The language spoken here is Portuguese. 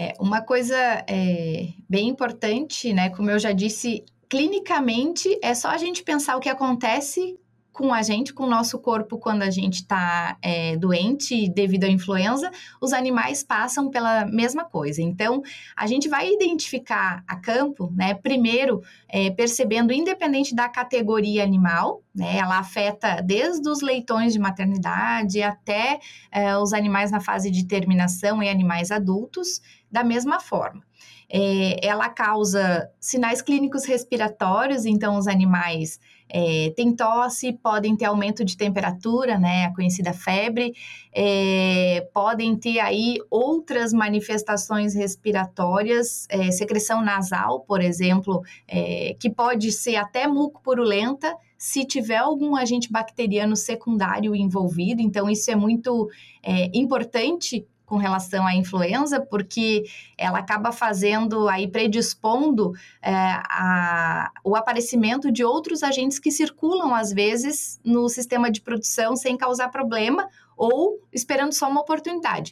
É, uma coisa é, bem importante, né? Como eu já disse, clinicamente é só a gente pensar o que acontece com a gente, com o nosso corpo, quando a gente está é, doente devido à influenza, os animais passam pela mesma coisa. Então, a gente vai identificar a campo, né? Primeiro, é, percebendo, independente da categoria animal, né? Ela afeta desde os leitões de maternidade até é, os animais na fase de terminação e animais adultos, da mesma forma. É, ela causa sinais clínicos respiratórios, então os animais é, têm tosse, podem ter aumento de temperatura, né, a conhecida febre, é, podem ter aí outras manifestações respiratórias, é, secreção nasal, por exemplo, é, que pode ser até mucopurulenta, se tiver algum agente bacteriano secundário envolvido, então isso é muito é, importante com relação à influenza, porque ela acaba fazendo aí predispondo é, a, o aparecimento de outros agentes que circulam às vezes no sistema de produção sem causar problema ou esperando só uma oportunidade.